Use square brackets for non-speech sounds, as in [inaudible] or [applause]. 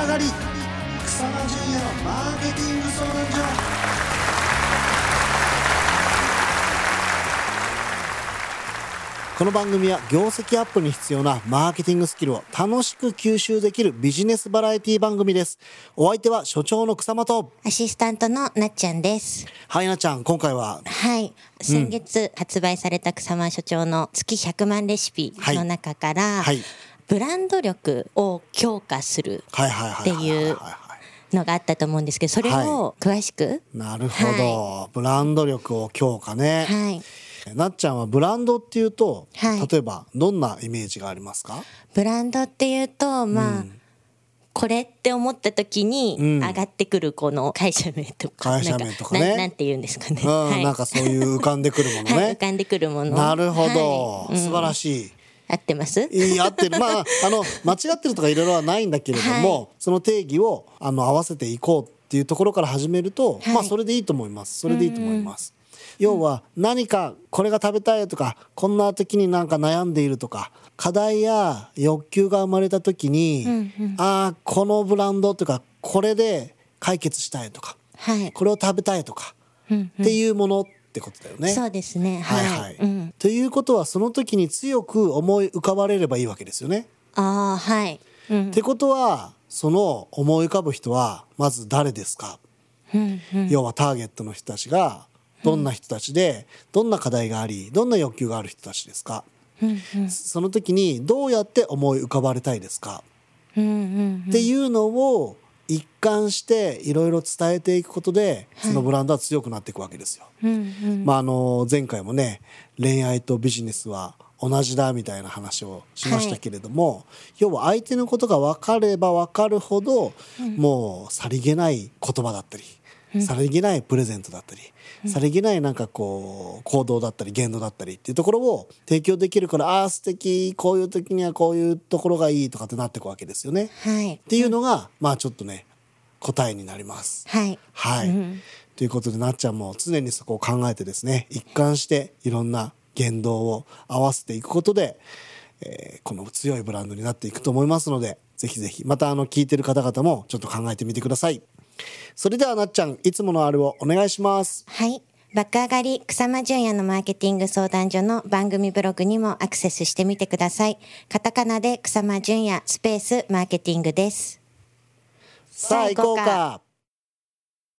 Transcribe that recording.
上がり草間淳也のマーケティング相談所この番組は業績アップに必要なマーケティングスキルを楽しく吸収できるビジネスバラエティ番組です。お相手は所長の草間と、アシスタントのなっちゃんです。はいなちゃん、今回は、はい。先月発売された草間所長の月100万レシピの中から、はいブランド力を強化するはいはいはいはいはいっていうのがあったと思うんですけど、それを詳しく、なるほど、ブランド力を強化ね。はい。なっちゃんはブランドっていうと、はい。例えばどんなイメージがありますか？ブランドっていうと、まあ、これって思った時にん。上がってくるこの会社名とか、会社名とかね。なんななんて言うんですかね。うん、はい。なんかそういう浮かんでくるものね。[laughs] はい、浮かんでくるもの。なるほど、はい。うん。素晴らしい。合ってます？いい合ってるまあ [laughs] あの間違ってるとかいろいろはないんだけれども、はその定義をあの合わせていこうっていうところから始めると、はいまあそれでいいと思いますそれでいいと思います。要は何かこれが食べたいとかこんな時になんか悩んでいるとか課題や欲求が生まれた時に、ああこのブランドとかこれで解決したいとかはい。これを食べたいとか、うんっていうものってことだよね。そうですね。ははいい。はい。うん。ということはその時に強く思い浮かばれればいいわけですよね。ああ、はい。うんっ。てことはその思い浮かぶ人はまず誰ですか、うん。うん。要はターゲットの人たちがどんな人たちでどんな課題がありどんな欲求がある人たちですか、うん。うん。その時にどうやって思い浮かばれたいですか、うん。うん。っていうのを一貫していろいろ伝えていくことでそのブランドは強くなっていくわけですよ。うん。うん。まああの前回もね恋愛とビジネスは同じだみたいな話をしましたけれども、要は相手のことが分かれば分かるほど、もうさりげない言葉だったり、さりげないプレゼントだったり、さりげないなんかこう行動だったり言動だったりっていうところを提供できるからああー素敵こういう時にはこういうところがいいとかってなっていくわけですよね。はいっ。ていうのが、まあちょっとね答えになります。はい。はい、うんということでなっちゃんも常にそこを考えてですね一貫していろんな言動を合わせていくことで、えーこの強いブランドになっていくと思いますのでぜひぜひまたあの聞いてる方々もちょっと考えてみてくださいそれではなっちゃんいつものあれをお願いしますはい。爆上がり草間淳也のマーケティング相談所の番組ブログにもアクセスしてみてください。カタカナで草間淳也スペースマーケティングです。さあ行こうか